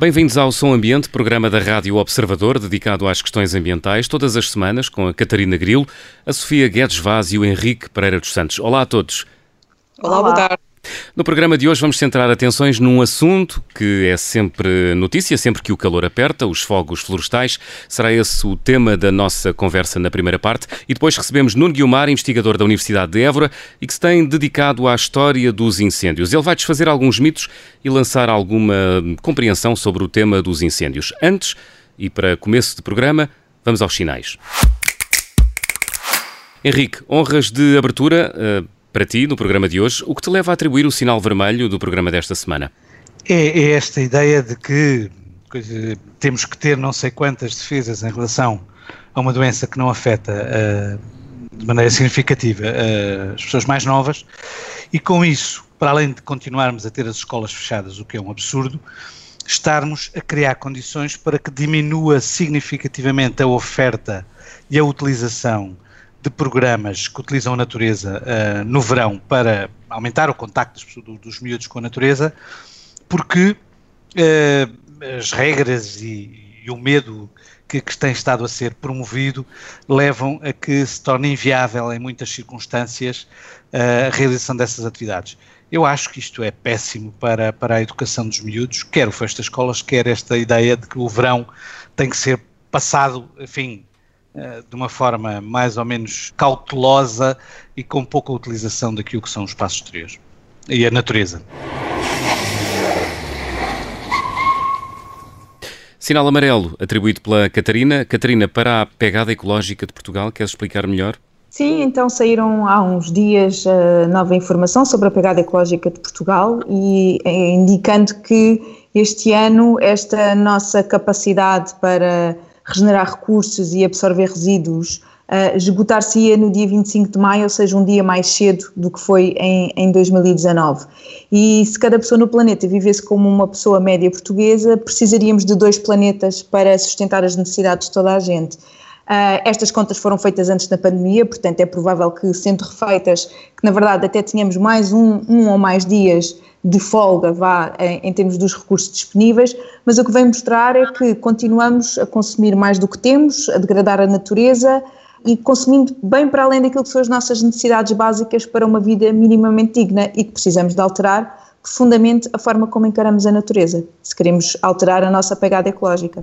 Bem-vindos ao Som Ambiente, programa da Rádio Observador, dedicado às questões ambientais, todas as semanas, com a Catarina Grilo, a Sofia Guedes Vaz e o Henrique Pereira dos Santos. Olá a todos. Olá, boa tarde. No programa de hoje vamos centrar atenções num assunto que é sempre notícia, sempre que o calor aperta, os fogos florestais. Será esse o tema da nossa conversa na primeira parte. E depois recebemos Nuno Guilmar, investigador da Universidade de Évora e que se tem dedicado à história dos incêndios. Ele vai desfazer alguns mitos e lançar alguma compreensão sobre o tema dos incêndios. Antes, e para começo de programa, vamos aos sinais. Henrique, honras de abertura. Para ti, no programa de hoje, o que te leva a atribuir o sinal vermelho do programa desta semana? É, é esta ideia de que coisa, temos que ter não sei quantas defesas em relação a uma doença que não afeta uh, de maneira significativa uh, as pessoas mais novas, e com isso, para além de continuarmos a ter as escolas fechadas, o que é um absurdo, estarmos a criar condições para que diminua significativamente a oferta e a utilização de programas que utilizam a natureza uh, no verão para aumentar o contacto dos, dos miúdos com a natureza, porque uh, as regras e, e, o medo que, que tem estado a ser promovido levam a que se torne inviável em muitas circunstâncias uh, a realização dessas atividades. Eu acho que isto é péssimo para, para a educação dos miúdos, quer o fecho das escolas, quer esta ideia de que o verão tem que ser passado, enfim, de uma forma mais ou menos cautelosa e com pouca utilização daquilo que são os espaços exteriores e a natureza. Sinal amarelo atribuído pela Catarina. Catarina, para a pegada ecológica de Portugal, queres explicar melhor? Sim, então saíram há uns dias uh, nova informação sobre a pegada ecológica de Portugal e eh, indicando que este ano esta nossa capacidade para regenerar recursos e absorver resíduos uh, esgotar-se-ia no dia 25 de maio, ou seja, um dia mais cedo do que foi em, em 2019. E se cada pessoa no planeta vivesse como uma pessoa média portuguesa, precisaríamos de dois planetas para sustentar as necessidades de toda a gente. Uh, estas contas foram feitas antes da pandemia, portanto é provável que, sendo refeitas, que na verdade até tínhamos mais um, um ou mais dias de folga, vá, em, em, termos dos recursos disponíveis, mas o que vem mostrar é que continuamos a consumir mais do que temos, a degradar a natureza e consumindo bem para além daquilo que são as nossas necessidades básicas para uma vida minimamente digna e que precisamos de alterar profundamente a forma como encaramos a natureza, se queremos alterar a nossa pegada ecológica.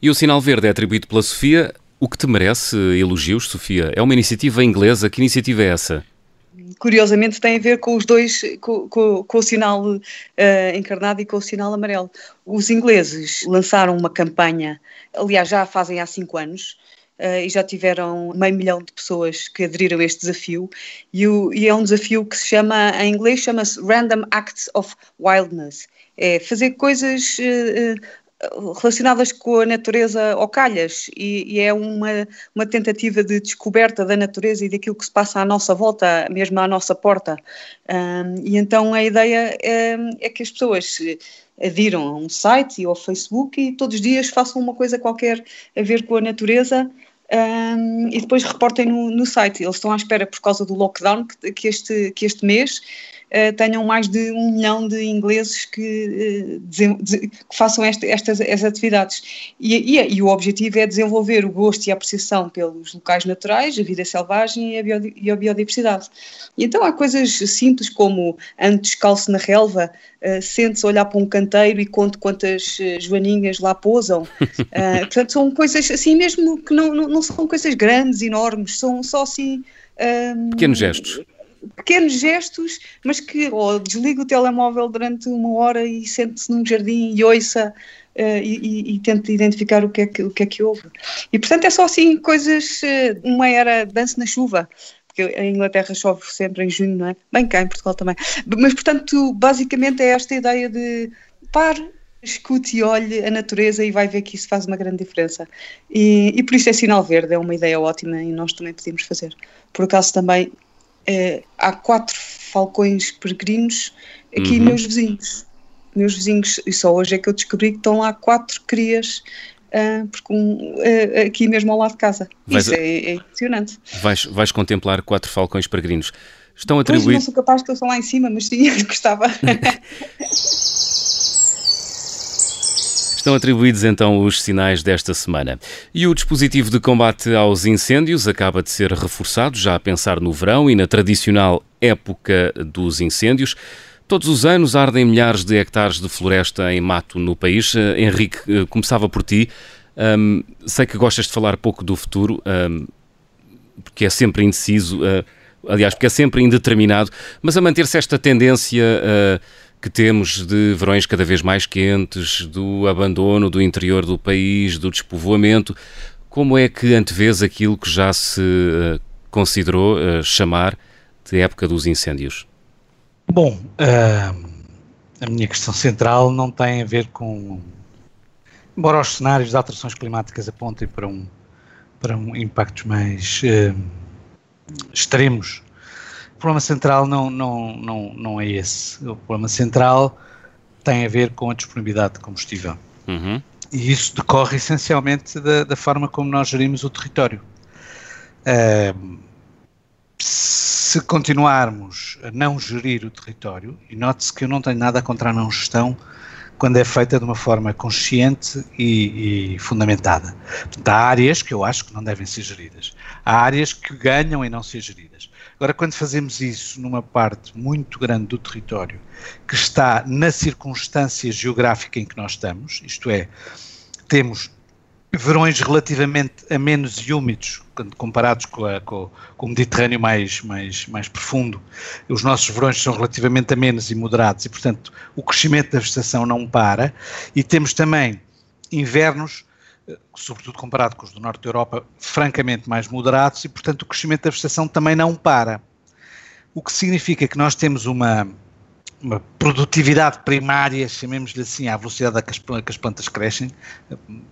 E o sinal verde é atribuído pela Sofia. O que te merece elogios, Sofia? É uma iniciativa inglesa. Que iniciativa é essa? Curiosamente tem a ver com os dois, com, com, com o sinal uh, encarnado e com o sinal amarelo. Os ingleses lançaram uma campanha, aliás, já fazem há cinco anos, uh, e já tiveram meio milhão de pessoas que aderiram a este desafio, e, o, e é um desafio que se chama, em inglês, chama-se Random Acts of Wildness. É fazer coisas uh, relacionadas com a natureza ao calhas e, e, é uma, uma tentativa de descoberta da natureza e daquilo que se passa à nossa volta, mesmo à nossa porta. Um, e então a ideia é, é, que as pessoas adiram a um site e ao Facebook e todos os dias façam uma coisa qualquer a ver com a natureza um, e depois reportem no, no, site. Eles estão à espera por causa do lockdown que, que este, que este mês uh, tenham mais de um milhão de ingleses que, uh, que façam esta, estas, estas atividades. E, e, e, o objetivo é desenvolver o gosto e a apreciação pelos locais naturais, a vida selvagem e a, bio, e a biodiversidade. E então há coisas simples como antes calço na relva, uh, sente-se olhar para um canteiro e conte quantas uh, joaninhas lá pousam. Uh, portanto, são coisas assim mesmo que não, não, não são coisas grandes, enormes, são só assim... Um, Pequenos gestos pequenos gestos, mas que ou desliga o telemóvel durante uma hora e sente-se num jardim e ouça e, e, tento identificar o que, é que, o que é que houve. E portanto é só assim coisas, uma era dança na chuva, porque a Inglaterra chove sempre em junho, não é? Bem cá em Portugal também. Mas portanto, basicamente é esta ideia de pare, escute e olhe a natureza e vai ver que isso faz uma grande diferença. E, e por isso é sinal verde, é uma ideia ótima e nós também podemos fazer. Por acaso também é, há quatro falcões peregrinos aqui uhum. meus vizinhos. Meus vizinhos, e só hoje é que eu descobri que estão lá quatro crias Uh, porque um, uh, aqui mesmo ao lado de casa. Vais, Isso é, é, impressionante. Vais, vais contemplar quatro falcões peregrinos. Estão atribuídos. Pois não sou capaz de estar lá em cima, mas sim, gostava. Estão atribuídos então os sinais desta semana. E o dispositivo de combate aos incêndios acaba de ser reforçado, já a pensar no verão e na tradicional época dos incêndios. Todos os anos ardem milhares de hectares de floresta em mato no país. Uh, Henrique, uh, começava por ti. Um, sei que gostas de falar pouco do futuro, um, porque é sempre indeciso, uh, aliás, porque é sempre indeterminado, mas a manter-se esta tendência que temos de verões cada vez mais quentes, do abandono do interior do país, do despovoamento. Como é que antevês aquilo que já se uh, considerou uh, chamar de época dos incêndios? Bom, uh, a minha questão central não tem a ver com. Embora os cenários de alterações climáticas apontem para um, para um impactos mais extremos o problema central não, não, não, não é esse. O problema central tem a ver com a disponibilidade de combustível. Uhum. E isso decorre essencialmente da, da, forma como nós gerimos o território. Uh, se continuarmos a não gerir o território, e note-se que eu não tenho nada contra a não gestão quando é feita de uma forma consciente e, e, fundamentada. Portanto, há áreas que eu acho que não devem ser geridas. Há áreas que ganham em não ser geridas. Agora, quando fazemos isso numa parte muito grande do território, que está na circunstância geográfica em que nós estamos, isto é, temos verões relativamente a menos e úmidos, comparados com, a, com, com, o Mediterrâneo mais, mais, mais profundo, os nossos verões são relativamente a menos e moderados e, portanto, o crescimento da vegetação não para. E temos também invernos, eh, sobretudo comparado com os do norte da Europa, francamente mais moderados e, portanto, o crescimento da vegetação também não para. O que significa que nós temos uma uma produtividade primária, chamemos-lhe assim, à velocidade a que as, que as plantas crescem,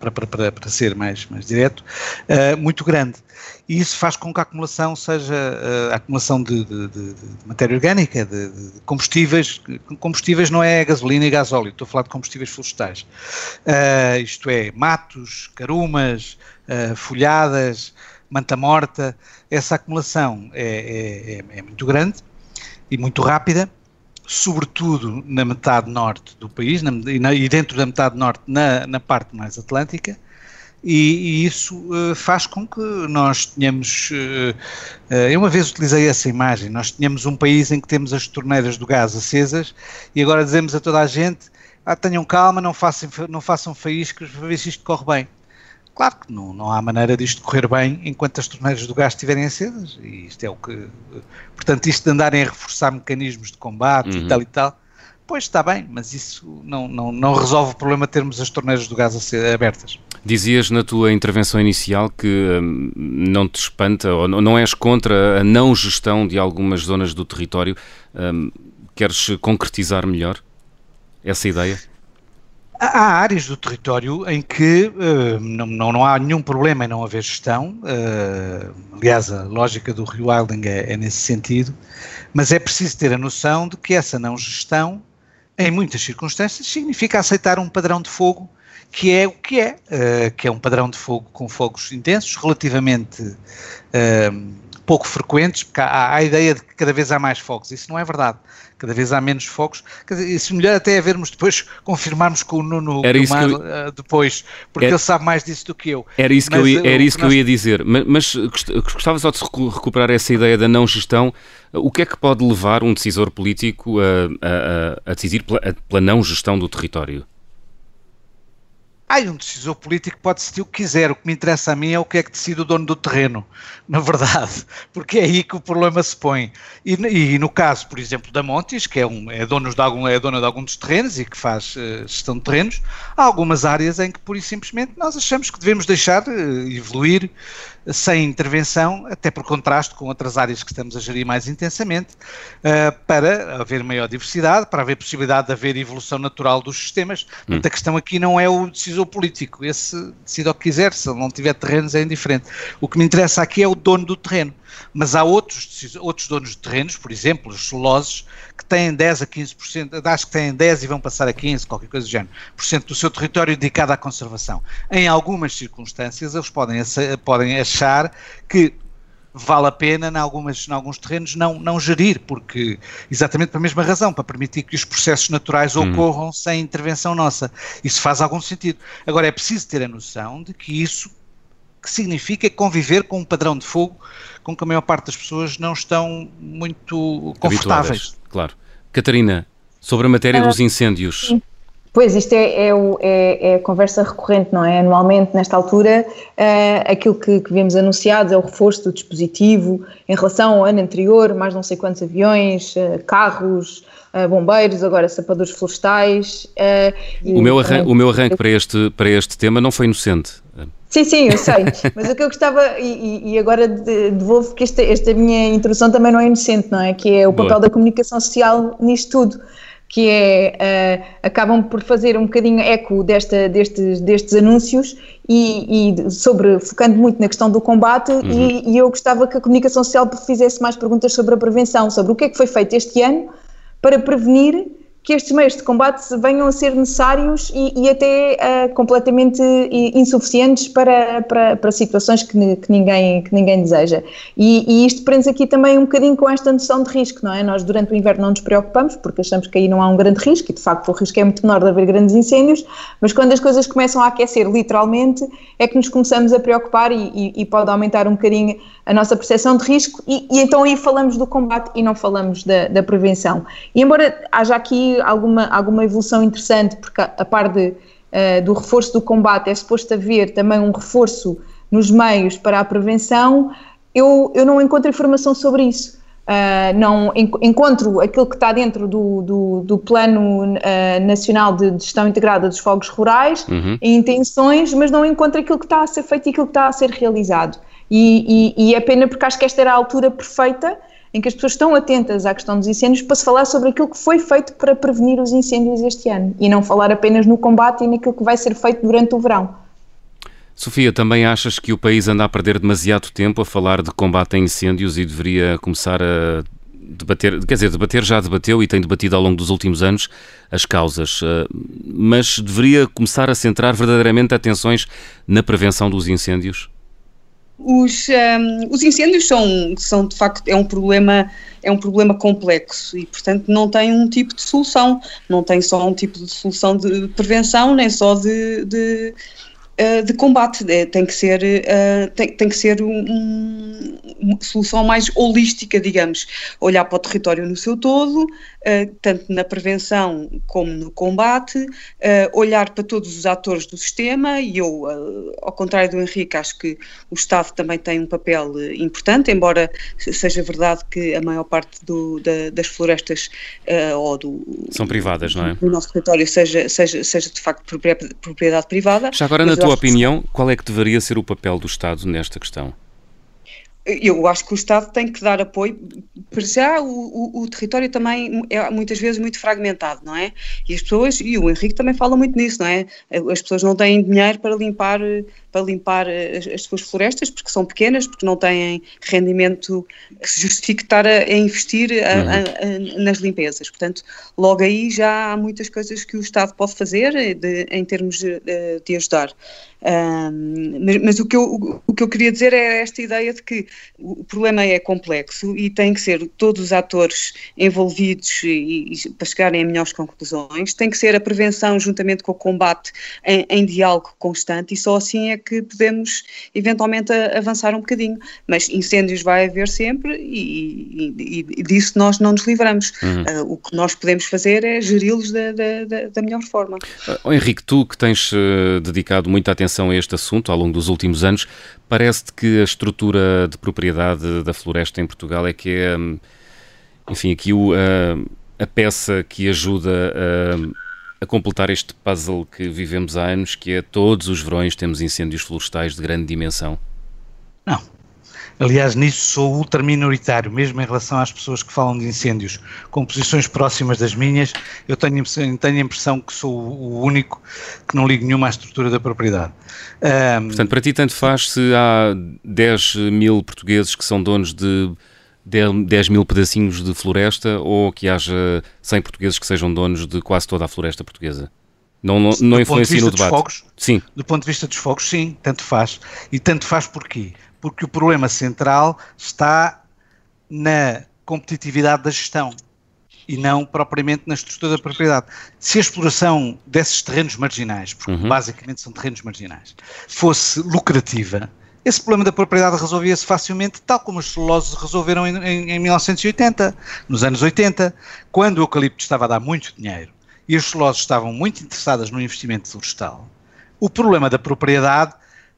para, para, para, ser mais, mais direto, uh, muito grande. E isso faz com que a acumulação seja uh, a acumulação de, de, de, de matéria orgânica, de, combustíveis. Combustíveis não é gasolina e gasóleo, estou a falar de combustíveis florestais. Uh, isto é, matos, carumas, folhadas, manta morta. Essa acumulação é, é, é muito grande e muito rápida sobretudo na metade norte do país na, e, na, e, dentro da metade norte na, na parte mais atlântica e, e isso uh, faz com que nós tenhamos uh, eu uma vez utilizei essa imagem nós tínhamos um país em que temos as torneiras do gás acesas e agora dizemos a toda a gente ah, tenham calma, não façam, não façam faíscas para ver se isto corre bem Claro que não, não há maneira disto correr bem enquanto as torneiras do gás estiverem acesas, e isto é o que. Portanto, isto de andarem a reforçar mecanismos de combate uhum. e tal e tal, pois está bem, mas isso não, não, não resolve o problema de termos as torneiras do gás abertas. Dizias na tua intervenção inicial que hum, não te espanta, ou não és contra a não gestão de algumas zonas do território. Hum, queres concretizar melhor essa ideia? Há áreas do território em que uh, não, não, há nenhum problema em não haver gestão, uh, aliás, a lógica do Rio Wilding é, é, nesse sentido, mas é preciso ter a noção de que essa não gestão, em muitas circunstâncias, significa aceitar um padrão de fogo que é o que é, uh, que é um padrão de fogo com fogos intensos, relativamente pouco frequentes, porque há, há, a ideia de que cada vez há mais fogos. Isso não é verdade. Cada vez há menos fogos. Quer dizer, isso melhor até é vermos depois, confirmarmos com o Nuno era isso eu... uh, depois, porque era... ele sabe mais disso do que eu. Era isso, mas, que, eu ia, era isso que, nós... eu ia dizer. Mas, mas gostava só de recuperar essa ideia da não gestão. O que é que pode levar um decisor político a, a, a decidir pela, pela não gestão do território? Há um decisor político pode decidir o que quiser. O que me interessa a mim é o que é que decide o dono do terreno, na verdade, porque é aí que o problema se põe. E, e no caso, por exemplo, da Montes, que é, um, é, dono de algum, é dona de algum dos terrenos e que faz uh, gestão de terrenos, há algumas áreas em que, pura e simplesmente, nós achamos que devemos deixar uh, evoluir sem intervenção, até por contraste com outras áreas que estamos a gerir mais intensamente, uh, para haver maior diversidade, para haver possibilidade de haver evolução natural dos sistemas. Hum. Portanto, a questão aqui não é o decisor político, esse decide o que quiser, se ele não tiver terrenos é indiferente. O que me interessa aqui é o dono do terreno. Mas há outros, outros donos de terrenos, por exemplo, os celuloses, que têm 10 a 15%, acho que têm 10 e vão passar a 15, qualquer coisa do género, por cento do seu território dedicado à conservação. Em algumas circunstâncias, eles podem, podem achar que vale a pena, em, algumas, em alguns terrenos, não, não gerir, porque exatamente pela mesma razão, para permitir que os processos naturais hum. ocorram sem intervenção nossa. Isso faz algum sentido. Agora, é preciso ter a noção de que isso significa conviver com um padrão de fogo com que a maior parte das pessoas não estão muito confortáveis. Habituadas, claro. Catarina, sobre a matéria dos incêndios. Pois, isto é, é, é, é, a conversa recorrente, não é? Anualmente, nesta altura, uh, aquilo que, que vemos anunciado é o reforço do dispositivo em relação ao ano anterior, mais não sei quantos aviões, uh, carros, uh, bombeiros, agora sapadores florestais. o, meu o meu arranque para este, para este tema não foi inocente. Sim, sim, eu sei, mas o que eu gostava, e, e agora devolvo que esta, esta minha introdução também não é inocente, não é? Que é o papel Boa. da comunicação social nisto tudo que é, uh, acabam por fazer um bocadinho eco desta, destes, destes anúncios e, e, sobre, focando muito na questão do combate uhum. e, e, eu gostava que a comunicação social fizesse mais perguntas sobre a prevenção, sobre o que é que foi feito este ano para prevenir que estes meios de combate venham a ser necessários e, e até uh, completamente insuficientes para, para, para situações que, que, ninguém, que ninguém deseja. E, e isto prende aqui também um bocadinho com esta noção de risco, não é? Nós durante o inverno não nos preocupamos porque achamos que aí não há um grande risco e de facto o risco é muito menor de haver grandes incêndios, mas quando as coisas começam a aquecer literalmente é que nos começamos a preocupar e, e pode aumentar um bocadinho a nossa percepção de risco e, então aí falamos do combate e não falamos da, da prevenção. E embora haja aqui alguma, alguma evolução interessante, porque a, a par de, uh, do reforço do combate é suposto haver também um reforço nos meios para a prevenção, eu, eu não encontro informação sobre isso. Uh, não encontro aquilo que está dentro do, do, do Plano uh, Nacional de Gestão Integrada dos Fogos Rurais, uhum. intenções, mas não encontro aquilo que está a ser feito e aquilo que está a ser realizado. E, e, e é pena porque acho que esta era a altura perfeita em que as pessoas estão atentas à questão dos incêndios para se falar sobre aquilo que foi feito para prevenir os incêndios este ano e não falar apenas no combate e naquilo que vai ser feito durante o verão. Sofia, também achas que o país anda a perder demasiado tempo a falar de combate a incêndios e deveria começar a debater, quer dizer, debater já debateu e tem debatido ao longo dos últimos anos as causas, eh, mas deveria começar a centrar verdadeiramente atenções na prevenção dos incêndios? Os, um, os incêndios são, são, de facto, é um problema é um problema complexo e, portanto, não tem um tipo de solução, não tem só um tipo de solução de prevenção, nem só de, de eh, de combate, é, tem que ser, uh, tem, tem, que ser um, uma solução mais holística, digamos, olhar para o território no seu todo, uh, tanto na prevenção como no combate, olhar para todos os atores do sistema, e eu, ao contrário do Henrique, acho que o Estado também tem um papel importante, embora seja verdade que a maior parte do, da, das florestas ou do... São privadas, não é? Do nosso território seja, seja, seja de facto propriedade privada. Já agora, na tua opinião, qual é que deveria ser o papel do Estado nesta questão? Eu acho que o Estado tem que dar apoio. Para já, o, o, o, território também é muitas vezes muito fragmentado, não é? E as pessoas, e o Henrique também fala muito nisso, não é? As pessoas não têm dinheiro para limpar para limpar as, as, suas florestas, porque são pequenas, porque não têm rendimento que se justifique estar a, a investir a, uhum. nas limpezas. Portanto, logo aí já há muitas coisas que o Estado pode fazer de, em termos de, de ajudar. Um, mas, mas o, que eu, o que eu queria dizer é esta ideia de que o problema é complexo e tem que ser todos os atores envolvidos e, e para chegarem a melhores conclusões, tem que ser a prevenção juntamente com o combate em, em diálogo constante e só assim é que podemos eventualmente avançar um bocadinho. Mas incêndios vai haver sempre e, e, e disso nós não nos livramos. Uhum. Uh, o que nós podemos fazer é geri-los da, da, da, melhor forma. Uh, Henrique, tu que tens uh, dedicado muita atenção a este assunto ao longo dos últimos anos, parece-te que a estrutura de propriedade da floresta em Portugal é que é, hum, enfim, aqui o, a peça que ajuda a, a completar este puzzle que vivemos há anos, que é todos os verões temos incêndios florestais de grande dimensão. Não, Aliás, nisso sou ultra minoritário, mesmo em relação às pessoas que falam de incêndios com posições próximas das minhas, eu tenho, tenho a impressão que sou o único que não ligo nenhuma à estrutura da propriedade. Um, Portanto, para ti tanto faz se há 10 mil portugueses que são donos de 10 mil pedacinhos de floresta ou que haja 100 portugueses que sejam donos de quase toda a floresta portuguesa? Não, não, não influencia no debate. Fogos, sim. Do ponto de vista dos fogos, sim, tanto faz. E tanto faz porquê? Porque o problema central está na competitividade da gestão e não propriamente na estrutura da propriedade. Se a exploração desses terrenos marginais, porque uhum. basicamente são terrenos marginais, fosse lucrativa, esse problema da propriedade resolvia-se facilmente, tal como os celuloses resolveram em, em, em, 1980, nos anos 80, quando o eucalipto estava a dar muito dinheiro e as celuloses estavam muito interessadas no investimento florestal. O problema da propriedade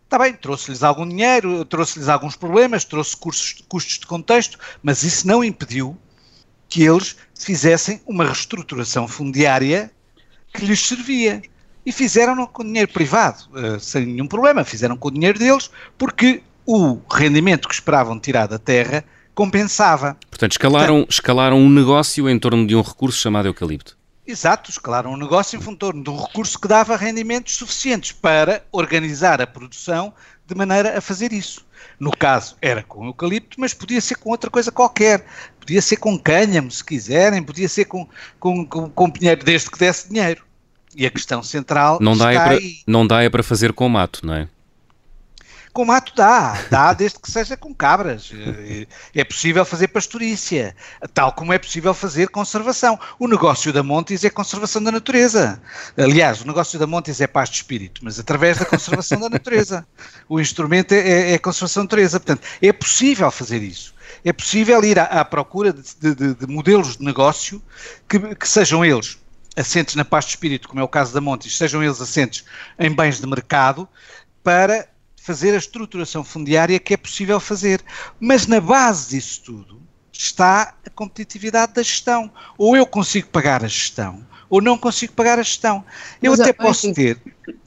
Está bem, trouxe-lhes algum dinheiro, trouxe-lhes alguns problemas, trouxe custos, custos de contexto, mas isso não impediu que eles fizessem uma reestruturação fundiária que lhes servia. E fizeram com dinheiro privado, uh, sem nenhum problema, fizeram com o dinheiro deles, porque o rendimento que esperavam tirar da terra compensava. Portanto, escalaram, Portanto, escalaram um negócio em torno de um recurso chamado eucalipto. Exato, escalaram um negócio em torno de um recurso que dava rendimentos suficientes para organizar a produção de maneira a fazer isso. No caso, era com eucalipto, mas podia ser com outra coisa qualquer. Podia ser com cânhamo, se quiserem, podia ser com, com, com, com pinheiro, desde que desse dinheiro. E a questão central não dá é para, Não dá é para fazer com mato, não é? Com mato dá, dá desde que seja com cabras. É possível fazer pastorícia, tal como é possível fazer conservação. O negócio da Montes é conservação da natureza. Aliás, o negócio da Montes é paz de espírito, mas através da conservação da natureza. O instrumento é, é, é conservação da natureza. Portanto, é possível fazer isso. É possível ir à, à procura de, de, de, modelos de negócio que, que sejam eles assentes na paz de espírito, como é o caso da Montes, sejam eles assentes em bens de mercado, para fazer a estruturação fundiária que é possível fazer. Mas na base disso tudo está a competitividade da gestão. Ou eu consigo pagar a gestão, ou não consigo pagar a gestão. Eu mas, até posso assim, ter.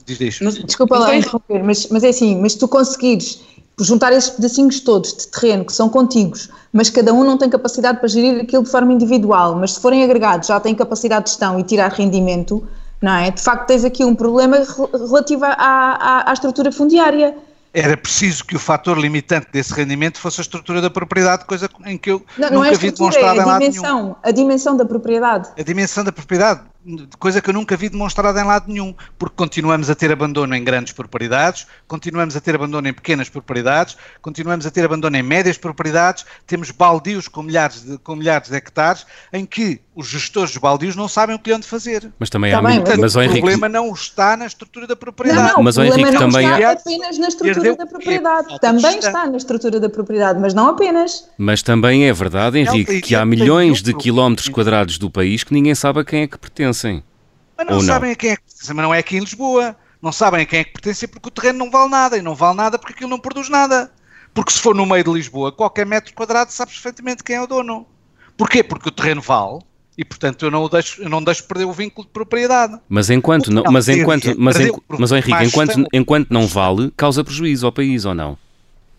Diz, mas, desculpa lá interromper, mas, mas é assim, mas tu conseguires juntar esses pedacinhos todos de terreno que são contíguos, mas cada um não tem capacidade para gerir aquilo de forma individual, mas se forem agregados já têm capacidade de gestão e tirar rendimento, não é? De facto tens aqui um problema relativo à, à, à estrutura fundiária era preciso que o fator limitante desse rendimento fosse a estrutura da propriedade, coisa em que eu não, nunca não é vi demonstrada é lado nenhum. A dimensão da propriedade. A dimensão da propriedade coisa que eu nunca vi demonstrada em lado nenhum, porque continuamos a ter abandono em grandes propriedades, continuamos a ter abandono em pequenas propriedades, continuamos a ter abandono em médias propriedades, temos baldios com milhares de, com milhares de hectares, em que os gestores dos baldios não sabem o que lhe de fazer. Mas também tá há bem, muito, mas, o Henrique... problema não está na estrutura da propriedade. Não, não, mas o Henrique não também está há... apenas na estrutura da propriedade. Também está na estrutura da propriedade, mas não apenas. Mas também é verdade, Henrique, que há milhões de quilómetros quadrados do país que ninguém sabe a quem é que pertencem. Mas não, sabem não? a quem é que pertencem, mas não é aqui em Lisboa. Não sabem a quem é que pertencem porque o terreno não vale nada. E não vale nada porque aquilo não produz nada. Porque se for no meio de Lisboa, qualquer metro quadrado sabe perfeitamente quem é o dono. Porquê? Porque o terreno vale e portanto eu não deixo, eu não deixo perder o vínculo de propriedade. Mas enquanto não, mas enquanto, mas, en, mas Henrique, enquanto, enquanto não vale, causa prejuízo ao país ou não?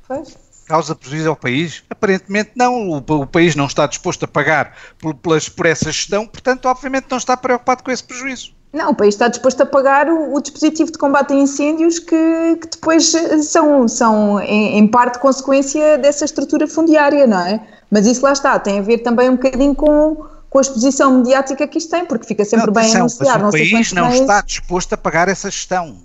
Pois causa prejuízo ao país? Aparentemente não. O, o país não está disposto a pagar por, pelas, por essa gestão, portanto, obviamente, não está preocupado com esse prejuízo. Não, o país está disposto a pagar o, o dispositivo de combate a incêndios que, que depois são, são em, em, parte, consequência dessa estrutura fundiária, não é? Mas isso lá está, tem a ver também um bocadinho com, com a exposição mediática que isto tem, porque fica sempre não, bem atenção, anunciado. Mas o país não, não está disposto a pagar essa gestão.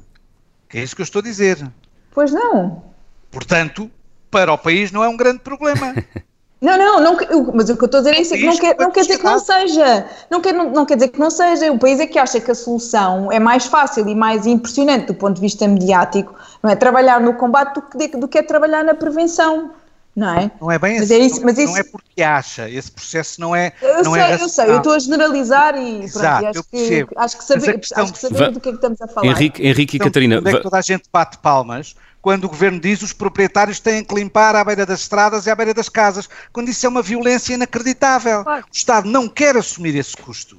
Que é isso que eu estou a dizer. Pois não. Portanto, para o país não é um grande problema. Não, não, não, mas o que eu estou a dizer é isso, que não quer, não quer dizer que não seja. Não quer, não, não quer dizer que não seja. O país é que acha que a solução é mais fácil e mais impressionante do ponto de vista mediático, não é? Trabalhar no combate do que, do que é trabalhar na prevenção. Não é? Não é bem mas assim, é isso, mas não, isso... não é porque acha, esse processo não é. Eu não sei, é eu sei, eu estou a generalizar e, Exato, pronto, e acho, que, acho que saber, acho que saber do que é que estamos a falar. Henrique, Henrique e Catarina. Onde é que toda a gente bate palmas quando o governo diz os proprietários têm que limpar à beira das estradas e à beira das casas, quando isso é uma violência inacreditável. Claro. O Estado não quer assumir esse custo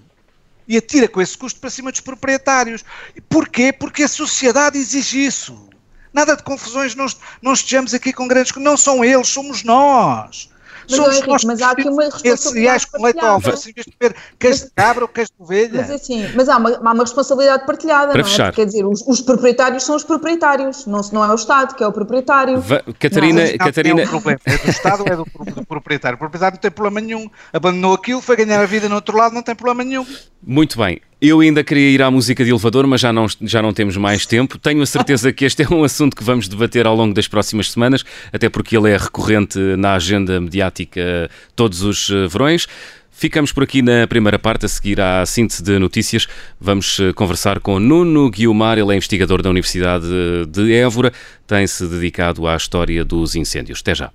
e atira com esse custo para cima dos proprietários. Porquê? Porque a sociedade exige isso. Nada de confusões, não, não estejamos aqui com grandes. Não são eles, somos nós. Mas, Somos Henrique, nós mas há aqui uma responsabilidade em vez de comer queijo de cabra ou queijo de ovelha. Mas, assim, mas há, uma, há uma responsabilidade partilhada, Para não é? fechar. Quer dizer, os, os, proprietários são os proprietários, não, não é o Estado que é o proprietário. Va Catarina, não, Catarina... É, o problema, é do Estado ou é do, do proprietário? O proprietário não tem problema nenhum, abandonou aquilo, foi ganhar a vida no outro lado, não tem problema nenhum. Muito bem. Eu ainda queria ir à música de elevador, mas já não, já não temos mais tempo. Tenho a certeza que este é um assunto que vamos debater ao longo das próximas semanas, até porque ele é recorrente na agenda mediática todos os eh, verões. Ficamos por aqui na primeira parte, a seguir à síntese de notícias. Vamos eh, conversar com Nuno Guiomar, ele é investigador da Universidade de Évora, tem-se dedicado à história dos incêndios. Até já.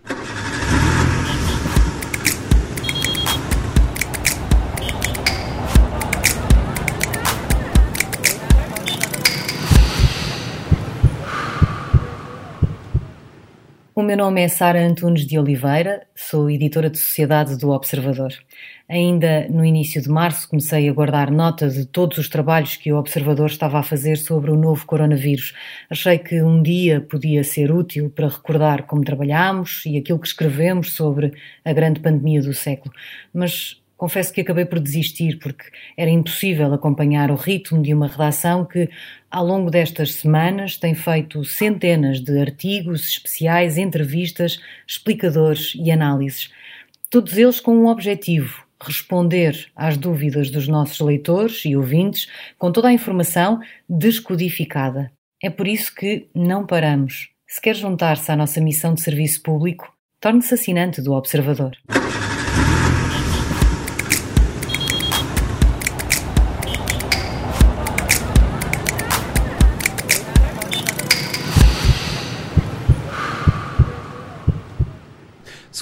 O meu nome é Sara Antunes de Oliveira, sou editora de Sociedade do Observador. Ainda no início de março comecei a guardar nota de todos os trabalhos que o Observador estava a fazer sobre o novo coronavírus. Achei que um dia podia ser útil para recordar como trabalhámos e aquilo que escrevemos sobre a grande pandemia do século. Mas confesso que acabei por desistir porque era impossível acompanhar o ritmo de uma redação que, ao longo destas semanas, tem feito centenas de artigos especiais, entrevistas, explicadores e análises. Todos eles com um objetivo: responder às dúvidas dos nossos leitores e ouvintes com toda a informação descodificada. É por isso que não paramos. Se quer juntar-se à nossa missão de serviço público, torne-se assinante do Observador.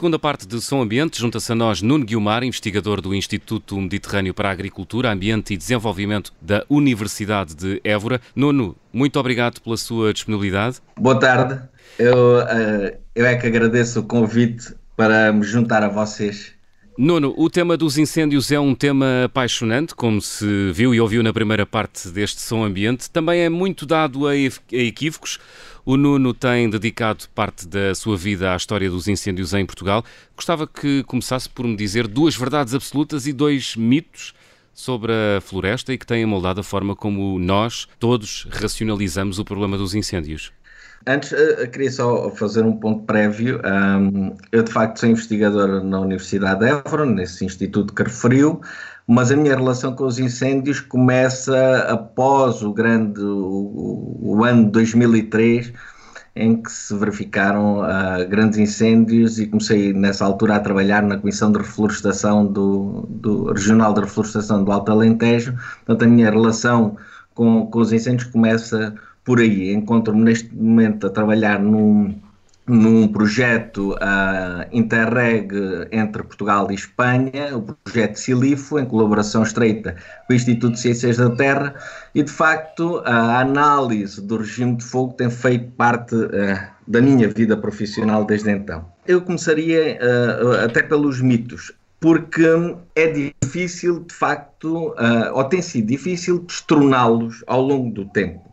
Segunda parte de Som Ambiente, junta-se a nós Nuno Guilmar, investigador do Instituto Mediterrâneo para a Agricultura, Ambiente e Desenvolvimento da Universidade de Évora. Nuno, muito obrigado pela sua disponibilidade. Boa tarde. Eu, uh, eu é que agradeço o convite para me juntar a vocês Nuno, o tema dos incêndios é um tema apaixonante, como se viu e ouviu na primeira parte deste som ambiente. Também é muito dado a equívocos. O Nuno tem dedicado parte da sua vida à história dos incêndios em Portugal. Gostava que começasse por me dizer duas verdades absolutas e dois mitos sobre a floresta e que têm moldado a forma como nós todos racionalizamos o problema dos incêndios. Antes, eu queria só fazer um ponto prévio. Eu, de facto, sou investigador na Universidade de Évora, nesse instituto que referiu, mas a minha relação com os incêndios começa após o grande, o, o ano de 2003, em que se verificaram uh, grandes incêndios e comecei nessa altura a trabalhar na Comissão de Reflorestação do, do Regional de Reflorestação do Alto Alentejo. Portanto, a minha relação com, com os incêndios começa por aí. Encontro-me neste momento a trabalhar num, num projeto uh, interreg entre Portugal e Espanha, o projeto Silifo, em colaboração estreita com o Instituto de Ciências da Terra, e de facto a análise do regime de fogo tem feito parte uh, da minha vida profissional desde então. Eu começaria uh, até pelos mitos porque é difícil, de facto, ou tem sido difícil destroná-los ao longo do tempo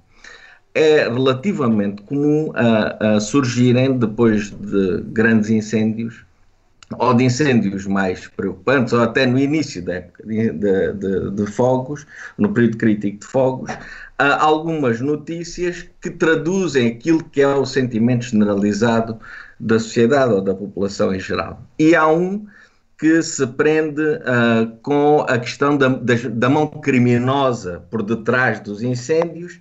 é relativamente comum a, a, surgirem depois de grandes incêndios ou de incêndios mais preocupantes, ou até no início de, de, de, de fogos, no período crítico de fogos, há algumas notícias que traduzem aquilo que é o sentimento generalizado da sociedade ou da população em geral. E há um que se prende uh, com a questão da, da, da mão criminosa por detrás dos incêndios,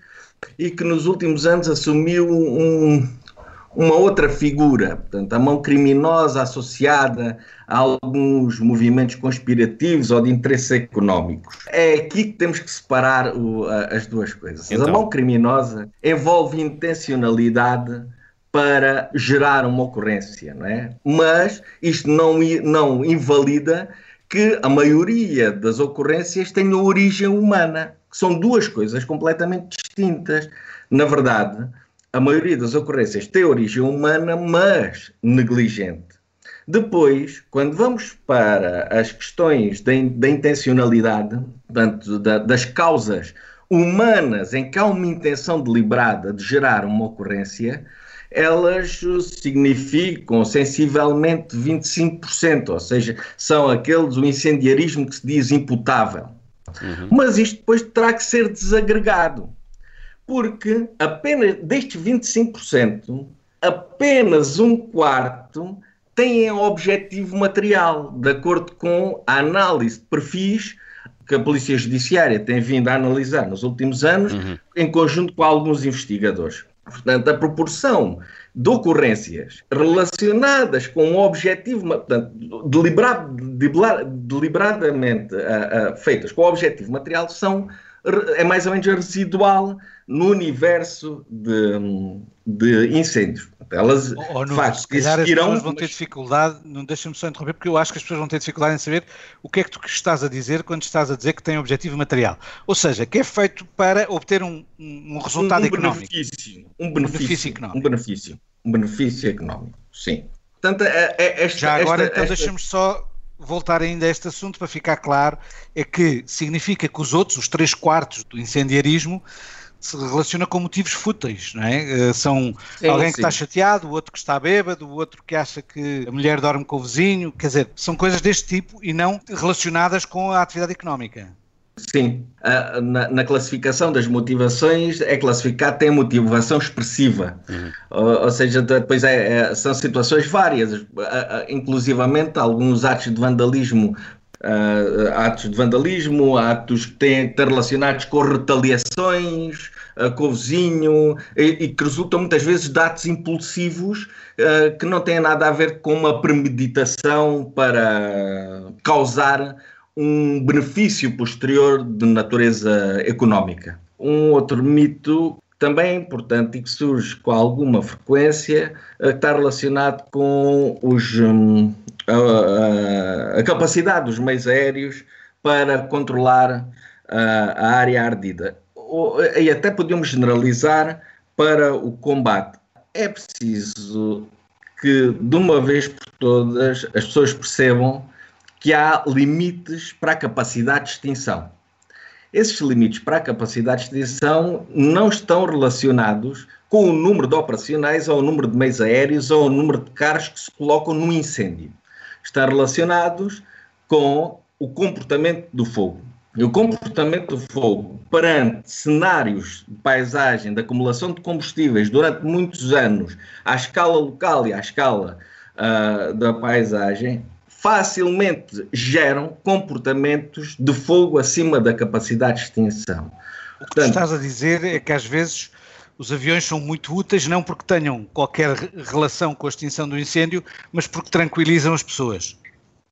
e que nos últimos anos assumiu um, uma outra figura, portanto, a mão criminosa associada a alguns movimentos conspirativos ou de interesses económicos. É aqui que temos que separar o, a, as duas coisas. Então. A mão criminosa envolve intencionalidade para gerar uma ocorrência, não é? Mas isto não, não invalida que a maioria das ocorrências tenha origem humana, que são duas coisas completamente distintas. Na verdade, a maioria das ocorrências tem origem humana, mas negligente. Depois, quando vamos para as questões da, da intencionalidade, portanto, da, das causas humanas em que há uma intenção deliberada de gerar uma ocorrência, elas significam sensivelmente 25%, ou seja, são aqueles, o incendiarismo que se diz imputável. Uhum. Mas isto depois terá que ser desagregado, porque apenas destes 25%, apenas um quarto têm objetivo material, de acordo com a análise de perfis que a Polícia Judiciária tem vindo a analisar nos últimos anos, uhum. em conjunto com alguns investigadores. Portanto, a proporção de ocorrências relacionadas com um objetivo, portanto, deliberado, deliberadamente uh, uh, feitas com o objetivo material, são, é mais ou menos residual no universo de, de incêndios. Elas, oh, de facto, se calhar as pessoas vão ter dificuldade, não deixa-me só interromper, porque eu acho que as pessoas vão ter dificuldade em saber o que é que tu estás a dizer quando estás a dizer que tem objetivo material. Ou seja, que é feito para obter um, um resultado um, um económico. Benefício, um benefício, benefício económico. Um benefício, um benefício económico, sim. Portanto, é, é esta, Já agora, esta, então, esta... deixa-me só voltar ainda a este assunto para ficar claro, é que significa que os outros, os três quartos do incendiarismo, se relaciona com motivos fúteis, não é? Eh, são sim, alguém que está chateado, o outro que está bêbado, o outro que acha que a mulher dorme com o vizinho, quer dizer, são coisas deste tipo e não relacionadas com a atividade económica. Sim, na, na, classificação das motivações é classificado tem motivação expressiva, uhum. ou, ou, seja, depois é, é, são situações várias, inclusivamente alguns atos de vandalismo. Uh, atos de vandalismo, atos que têm relacionados com retaliações, uh, com o vizinho, e, e, que resultam muitas vezes de atos impulsivos uh, que não têm nada a ver com uma premeditação para causar um benefício posterior de natureza económica. Um outro mito também importante e que surge com alguma frequência está relacionado com os. Um, a, a, capacidade dos meios aéreos para controlar a, a área ardida. E até podemos generalizar para o combate. É preciso que, de uma vez por todas, as pessoas percebam que há limites para a capacidade de extinção. Esses limites para a capacidade de extinção não estão relacionados com o número de operacionais ou o número de meios aéreos ou o número de carros que se colocam no incêndio estão relacionados com o comportamento do fogo. E o comportamento do fogo perante cenários de paisagem, de acumulação de combustíveis durante muitos anos, à escala local e à escala uh, da paisagem, facilmente geram comportamentos de fogo acima da capacidade de extinção. O que Portanto, estás a dizer é que às vezes os aviões são muito úteis, não porque tenham qualquer relação com a extinção do incêndio, mas porque tranquilizam as pessoas.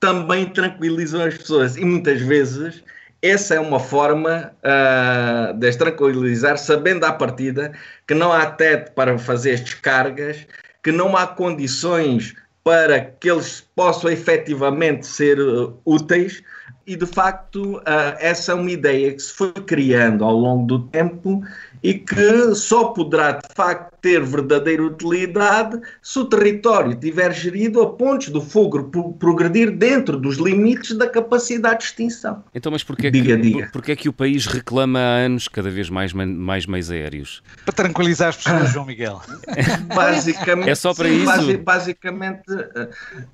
Também tranquilizam as pessoas e muitas vezes essa é uma forma uh, de as tranquilizar, sabendo à partida que não há teto para fazer descargas, que não há condições para que eles possam efetivamente ser uh, úteis. E de facto, uh, essa é uma ideia que se foi criando ao longo do tempo e que só poderá de facto ter verdadeira utilidade se o território estiver gerido a pontos do fogo progredir dentro dos limites da capacidade de extinção. Então, mas porquê, diga, que, diga. porquê é que o país reclama há anos cada vez mais, mais meios aéreos? Para tranquilizar as pessoas, João Miguel. basicamente, é só para sim, isso? Basicamente,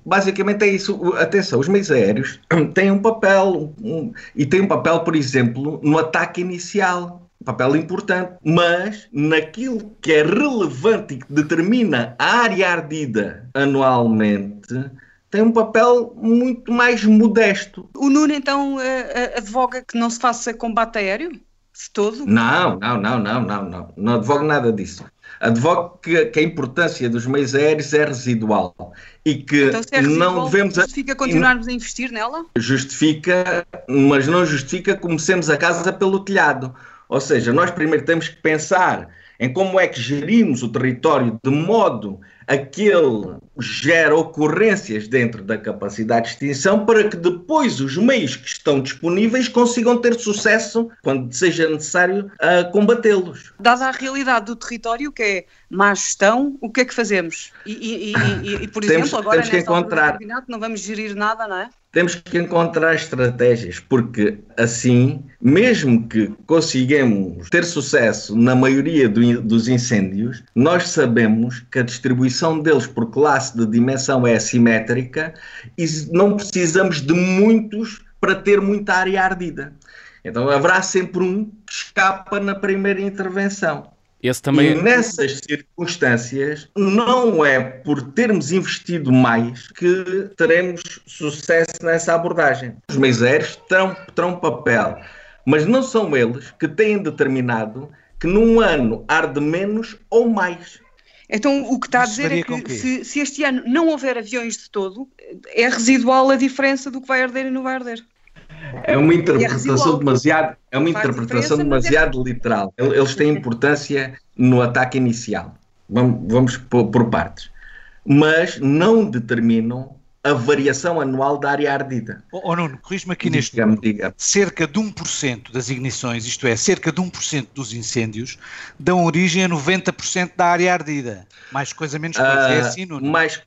basicamente é isso. Atenção, os meios aéreos têm um papel, um, e têm um papel, por exemplo, no ataque inicial papel importante, mas naquilo que é relevante e que determina a área ardida anualmente, tem um papel muito mais modesto. O Nuno então uh, advoga que não se faça combate aéreo? De todo? Não, não, não, não, não, não. Não advogo nada disso. Advogo que, que a importância dos meios aéreos é residual e que então, se é residual, não devemos. Justifica continuarmos a investir nela? Justifica, mas não justifica comecemos a casa pelo telhado. Ou seja, nós primeiro temos que pensar em como é que gerimos o território de modo a que ele gera ocorrências dentro da capacidade de extinção para que depois os meios que estão disponíveis consigam ter sucesso quando seja necessário a combatê-los. Dada a realidade do território, que é má gestão, o que é que fazemos? E, e, e, e por exemplo, temos, agora temos que encontrar... não vamos gerir nada, não é? temos que encontrar estratégias, porque assim, mesmo que consigamos ter sucesso na maioria do, dos incêndios, nós sabemos que a distribuição deles por classe de dimensão é assimétrica e não precisamos de muitos para ter muita área ardida. Então haverá sempre um que escapa na primeira intervenção. Esse também... E é- nessas circunstâncias, não é por termos investido mais que teremos sucesso nessa abordagem. Os meios aéreos terão, terão papel, mas não são eles que têm determinado que num ano arde menos ou mais. Então, o que está a dizer é que se, se, este ano não houver aviões de todo, é residual a diferença do que vai arder e não vai arder. É uma interpretação demasiado, é uma interpretação é demasiado literal. Eles têm importância no ataque inicial. Vamos, vamos por, por partes. Mas não determinam a variação anual da área ardida. Oh, oh Nuno, corrijo-me aqui neste diga diga. Cerca de 1% das ignições, isto é, cerca de 1% dos incêndios, dão origem a 90% da área ardida. Mais coisa, menos coisa. Uh, é assim, Nuno? Mais,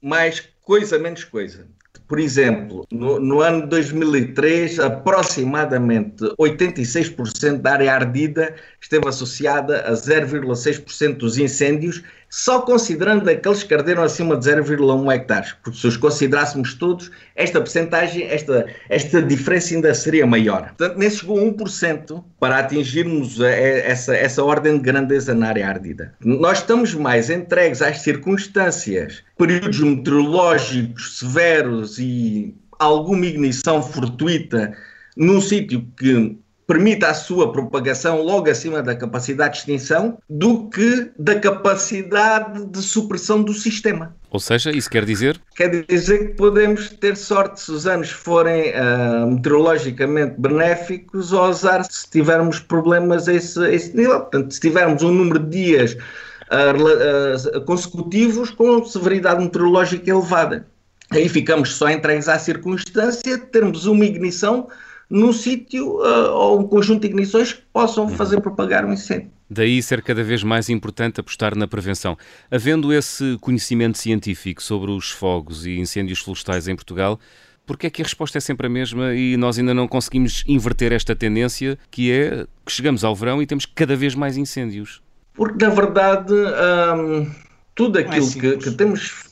mais coisa, menos coisa. Por exemplo, no, no ano 2003, aproximadamente 86% da área ardida esteve associada a 0,6% dos incêndios só considerando aqueles que arderam acima de 0,1 hectares, porque se os considerássemos todos, esta percentagem, esta, esta diferença ainda seria maior. Portanto, nem chegou a 1% para atingirmos essa, essa ordem de grandeza na área ardida. Nós estamos mais entregues às circunstâncias, períodos meteorológicos severos e alguma ignição fortuita num sítio que permita a sua propagação logo acima da capacidade de extinção do que da capacidade de supressão do sistema. Ou seja, isso quer dizer? Quer dizer que podemos ter sorte se os anos forem uh, meteorologicamente benéficos ou azar se tivermos problemas a esse, a esse nível. Portanto, se tivermos um número de dias uh, uh, consecutivos com severidade meteorológica elevada. Aí ficamos só entregues à circunstância de termos uma ignição num sítio uh, ou um conjunto de ignições que possam uhum. fazer propagar um incêndio. Daí ser cada vez mais importante apostar na prevenção. Havendo esse conhecimento científico sobre os fogos e incêndios florestais em Portugal, porque é que a resposta é sempre a mesma e nós ainda não conseguimos inverter esta tendência que é que chegamos ao verão e temos cada vez mais incêndios? Porque, na verdade, hum, tudo é aquilo é que, que temos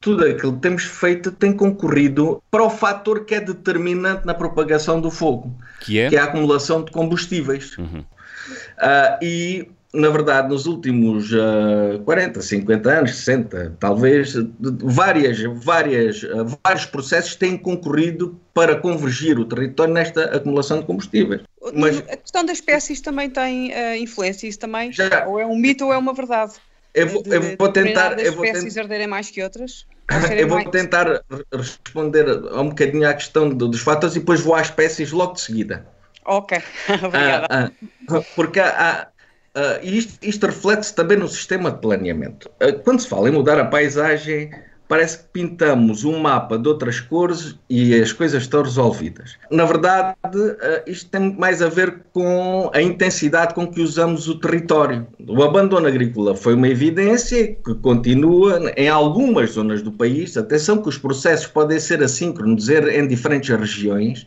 tudo aquilo que temos feito tem concorrido para o fator que é determinante na propagação do fogo, que é, que é a acumulação de combustíveis. Uhum. Uh, e, na verdade, nos últimos uh, 40, 50 anos, 60, talvez, várias, várias, uh, vários processos têm concorrido para convergir o território nesta acumulação de combustíveis. Mas, a questão das espécies também tem uh, influência, isso também? Já, ou é um mito ou é uma verdade? Eu vou, de, eu vou tentar. Eu vou espécies tent... arderem mais que outras? eu vou mais... tentar responder um bocadinho à questão dos fatores e depois vou às espécies logo de seguida. Ok, obrigada. Ah, ah, porque há, ah, isto, isto reflete-se também no sistema de planeamento. Ah, quando se fala em mudar a paisagem, parece que pintamos um mapa de outras cores e as coisas estão resolvidas. Na verdade, eh, isto tem mais a ver com a intensidade com que usamos o território. O abandono agrícola foi uma evidência que continua em algumas zonas do país. Atenção que os processos podem ser assíncronos em diferentes regiões,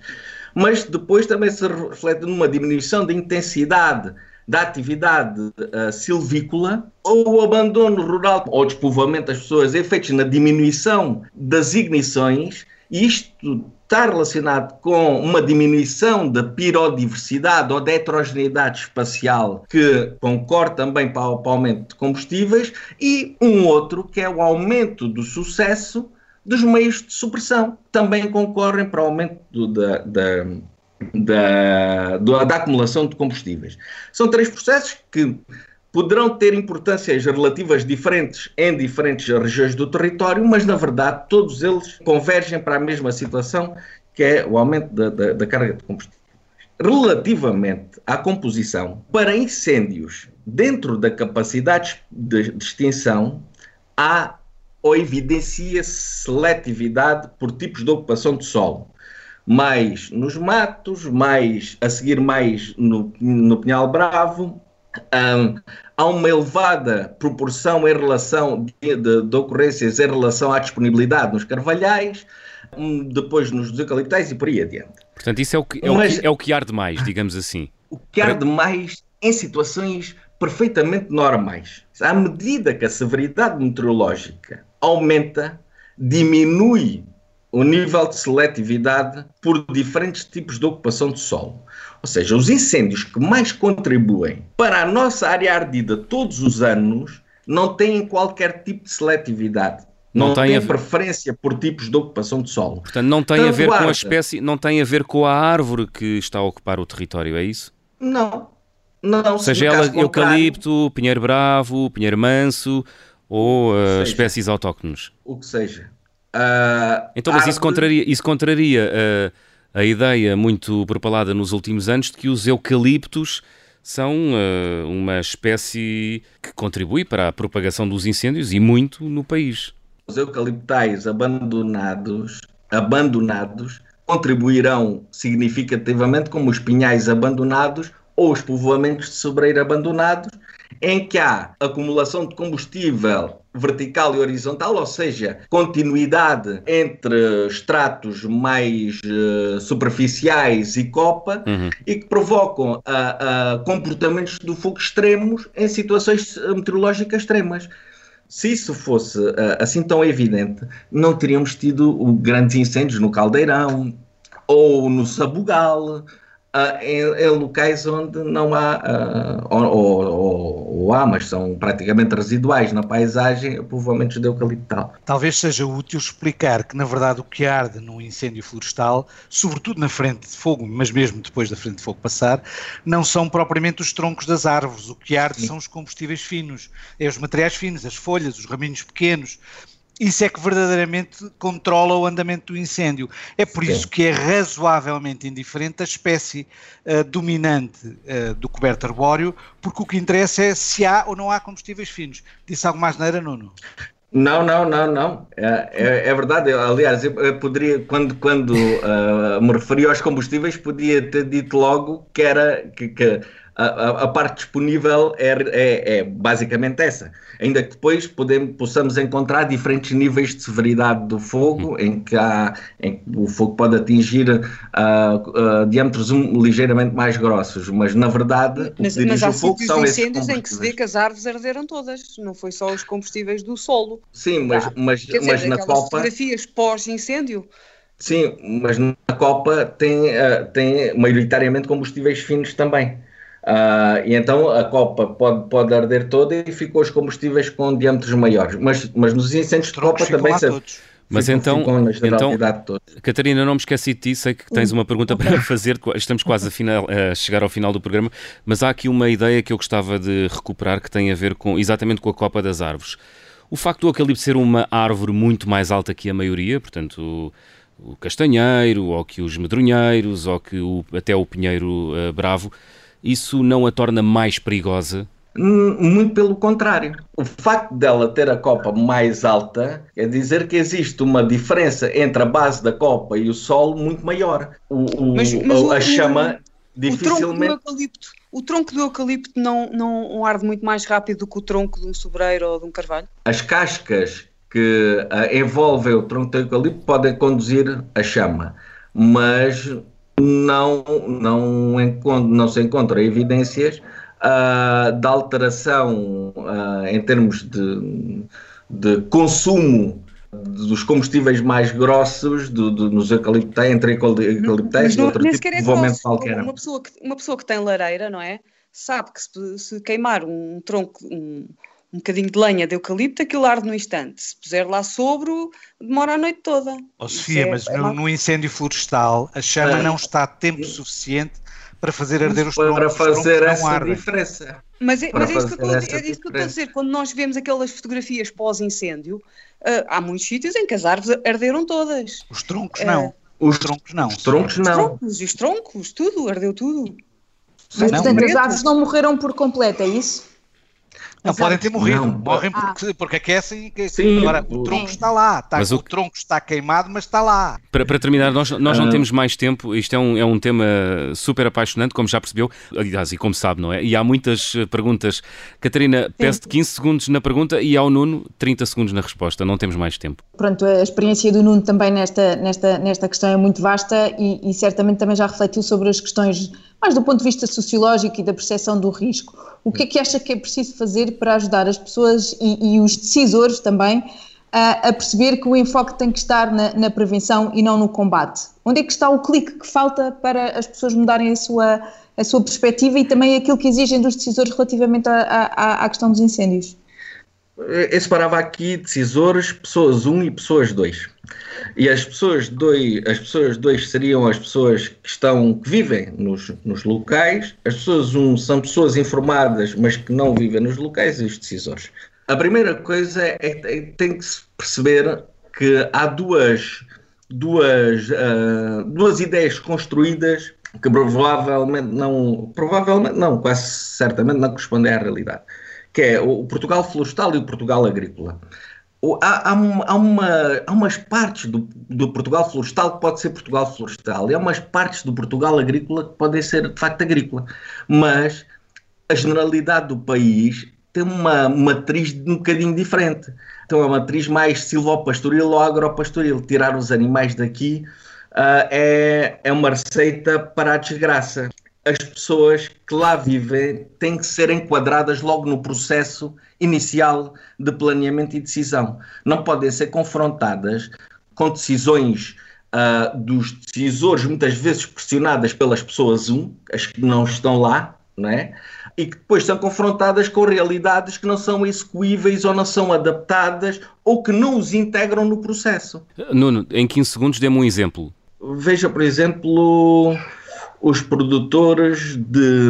mas depois também se reflete numa diminuição da intensidade da atividade uh, silvícola ou o abandono rural ou despovoamento das pessoas efeitos na diminuição das ignições, e isto está relacionado com uma diminuição da pirodiversidade ou da heterogeneidade espacial, que concorre também para o, para o aumento de combustíveis, e um outro que é o aumento do sucesso dos meios de supressão, também concorrem para o aumento do, da, da da, da acumulação de combustíveis. São três processos que poderão ter importâncias relativas diferentes em diferentes regiões do território, mas na verdade todos eles convergem para a mesma situação, que é o aumento da, da, da carga de combustível. Relativamente à composição, para incêndios dentro da capacidade de, de extinção, há ou evidencia seletividade por tipos de ocupação de solo. Mais nos matos, mais a seguir mais no, no Pinhal Bravo, um, há uma elevada proporção em relação de, de, de, ocorrências em relação à disponibilidade nos carvalhais, um, depois nos eucaliptais e por aí adiante. Portanto, isso é o que, é Mas, o que, é o que arde mais, digamos assim. O que arde mais em situações perfeitamente normais. À medida que a severidade meteorológica aumenta, diminui o nível de seletividade por diferentes tipos de ocupação de solo. Ou seja, os incêndios que mais contribuem para a nossa área ardida todos os anos não têm qualquer tipo de seletividade. Não, não tem, preferência por tipos de ocupação de solo. Portanto, não tem Tanto a ver com a espécie, não tem a ver com a árvore que está a ocupar o território, é isso? Não. Não, seja ela eucalipto, pinheiro bravo, pinheiro manso ou uh, espécies autóctones. O que seja. Uh, então, mas árvore... isso contraria, isso contraria uh, a ideia muito propalada nos últimos anos de que os eucaliptos são uh, uma espécie que contribui para a propagação dos incêndios e muito no país. Os eucaliptais abandonados, abandonados contribuirão significativamente como os pinhais abandonados ou os povoamentos de sobreiro abandonados em que há acumulação de combustível vertical e horizontal, ou seja, continuidade entre estratos mais uh, superficiais e copa, uhum. e que provocam uh, uh, comportamentos do fogo extremos em situações meteorológicas extremas. Se isso fosse assim tão evidente, não teríamos tido grandes incêndios no Caldeirão ou no Sabugal, Uh, em, em, locais onde não há, uh, ou, ou, ou, há, mas são praticamente residuais na paisagem, povoamentos de eucaliptal. Talvez seja útil explicar que, na verdade, o que arde num incêndio florestal, sobretudo na frente de fogo, mas mesmo depois da frente de fogo passar, não são propriamente os troncos das árvores. O que arde Sim. são os combustíveis finos, é os materiais finos, as folhas, os raminhos pequenos isso é que verdadeiramente controla o andamento do incêndio. É por Sim. isso que é razoavelmente indiferente a espécie uh, dominante uh, do coberto arbóreo, porque o que interessa é se há ou não há combustíveis finos. Disse algo mais, era, Nuno? Não, não, não, não. É, é, é verdade. Eu, aliás, eu, eu, poderia, quando, quando uh, me referi aos combustíveis, podia ter dito logo que era que, que a, a, parte disponível é, é, é, basicamente essa. Ainda que depois podemos, possamos encontrar diferentes níveis de severidade do fogo, uhum. em que há, em que o fogo pode atingir uh, uh, diâmetros um, ligeiramente mais grossos, mas na verdade mas, o há o fogo são incêndios em que se vê que as árvores arderam todas, não foi só os combustíveis do solo. Sim, mas, mas, Quer mas dizer, na Copa... fotografias pós-incêndio... Sim, mas na Copa tem, uh, tem maioritariamente combustíveis finos também. Uh, e então a copa pode, pode arder toda e ficou os combustíveis com diâmetros maiores. Mas, mas nos incêndios de copa também se. Mas então, então Catarina, não me esqueci de ti, sei que tens uma pergunta para fazer, estamos quase a, final, a, chegar ao final do programa, mas há aqui uma ideia que eu gostava de recuperar que tem a ver com exatamente com a copa das árvores. O facto do eucalipto ser uma árvore muito mais alta que a maioria, portanto o, o castanheiro, ou que os medronheiros, ou que o, até o pinheiro uh, bravo, isso não a torna mais perigosa? Hum, muito pelo contrário. O facto dela ter a copa mais alta quer dizer que existe uma diferença entre a base da copa e o solo muito maior. O, o, mas, mas a, o, chama dificilmente. O tronco do eucalipto, o tronco do eucalipto não, não arde muito mais rápido do que o tronco de um sobreiro ou de um carvalho? As cascas que uh, envolvem o tronco do eucalipto podem conduzir a chama, mas não, não, não se encontram evidências uh, de alteração uh, em termos de, de consumo dos combustíveis mais grossos do, do, nos eucaliptais, entre eucaliptais e outro tipo de desenvolvimento qualquer. Uma pessoa, que, uma pessoa que tem lareira, não é? Sabe que se, se queimar um tronco, um, um bocadinho de lenha de eucalipto, aquilo arde no instante. Se puser lá sobre, demora a noite toda. Oh, Sofia, é, mas é no, no, incêndio florestal a chama é. não está tempo suficiente para fazer arder os troncos. Para fazer essa diferença. Mas, é, mas é, isso que, eu, é isso que eu estou a dizer. Quando nós vemos aquelas fotografias pós-incêndio, uh, há muitos sítios em que as árvores arderam todas. Os troncos uh, não. Os troncos não. Os troncos não. Os troncos, os troncos, tudo, ardeu tudo. Mas, portanto, as árvores não morreram por completo, é isso? Não, Exato. podem ter morrido, não, morrem porque, ah. porque aquecem. Sim, Agora, o tronco está lá, está, mas o, o tronco está queimado, mas está lá. Para, para terminar, nós, nós não ah. temos mais tempo, isto é um, é um tema super apaixonante, como já percebeu, aliás, e como sabe, não é? E há muitas eh, perguntas. Catarina, peço-te 15 segundos na pergunta e ao Nuno 30 segundos na resposta, não temos mais tempo. Pronto, a experiência do Nuno também nesta, nesta, nesta questão é muito vasta e, e certamente também já refletiu sobre as questões mais do ponto de vista sociológico e da percepção do risco. O que é que acha que é preciso fazer para ajudar as pessoas e, e os decisores também a, a, perceber que o enfoque tem que estar na, na, prevenção e não no combate? Onde é que está o clique que falta para as pessoas mudarem a sua, a sua perspectiva e também aquilo que exigem dos decisores relativamente à questão dos incêndios? Eu separava aqui decisores, pessoas 1 e pessoas 2. E as pessoas dois, as pessoas dois seriam as pessoas que estão, que vivem nos, nos locais, as pessoas um são pessoas informadas, mas que não vivem nos locais, e os decisores. A primeira coisa é, é tem que se perceber que há duas, duas, uh, duas ideias construídas que provavelmente não, provavelmente não, quase certamente não correspondem à realidade, que é o Portugal florestal e o Portugal agrícola há, há, há, uma, há umas partes do, do, Portugal florestal que pode ser Portugal florestal e há umas partes do Portugal agrícola que podem ser de facto agrícola. Mas a generalidade do país tem uma matriz um bocadinho diferente. Tem uma matriz mais silvopastoril ou agropastoril. Tirar os animais daqui uh, é, é uma receita para a desgraça. As pessoas que lá vivem têm que ser enquadradas logo no processo inicial de planeamento e decisão. Não podem ser confrontadas com decisões uh, dos decisores, muitas vezes pressionadas pelas pessoas, um, as que não estão lá, não é? e que depois são confrontadas com realidades que não são execuíveis ou não são adaptadas ou que não os integram no processo. Nuno, em 15 segundos, dê-me um exemplo. Veja, por exemplo, os produtores de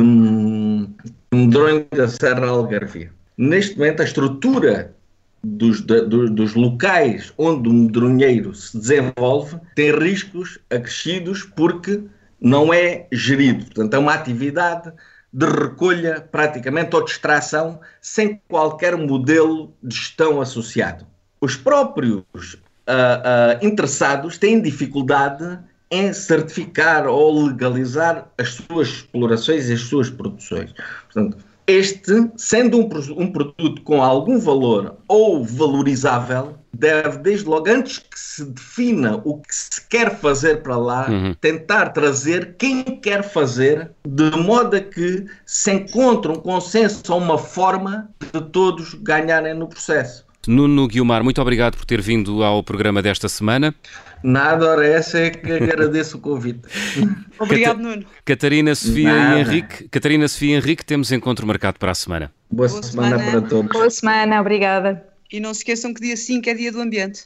medronho da Serra Algarvia neste momento, a estrutura dos, do, dos locais onde o medronheiro se desenvolve tem riscos acrescidos porque não é gerido. Portanto, é uma atividade de recolha, praticamente, ou de extração, sem qualquer modelo de gestão associado. Os próprios uh, uh, interessados têm dificuldade em certificar ou legalizar as suas explorações e as suas produções. Portanto, este, sendo um, um, produto com algum valor ou valorizável, deve, desde logo, antes que se defina o que se quer fazer para lá, uhum. tentar trazer quem quer fazer, de modo a que se encontre um consenso ou uma forma de todos ganharem no processo. Nuno Guilmar, muito obrigado por ter vindo ao programa desta semana. Nada, ora, essa é que agradeço o convite. Obrigado, Nuno. Catarina, Sofia Nada. e Henrique. Catarina, Sofia e Henrique, temos encontro marcado para a semana. Boa, Boa semana, semana para todos. Boa semana, obrigada. E não se esqueçam que dia 5 é dia do ambiente.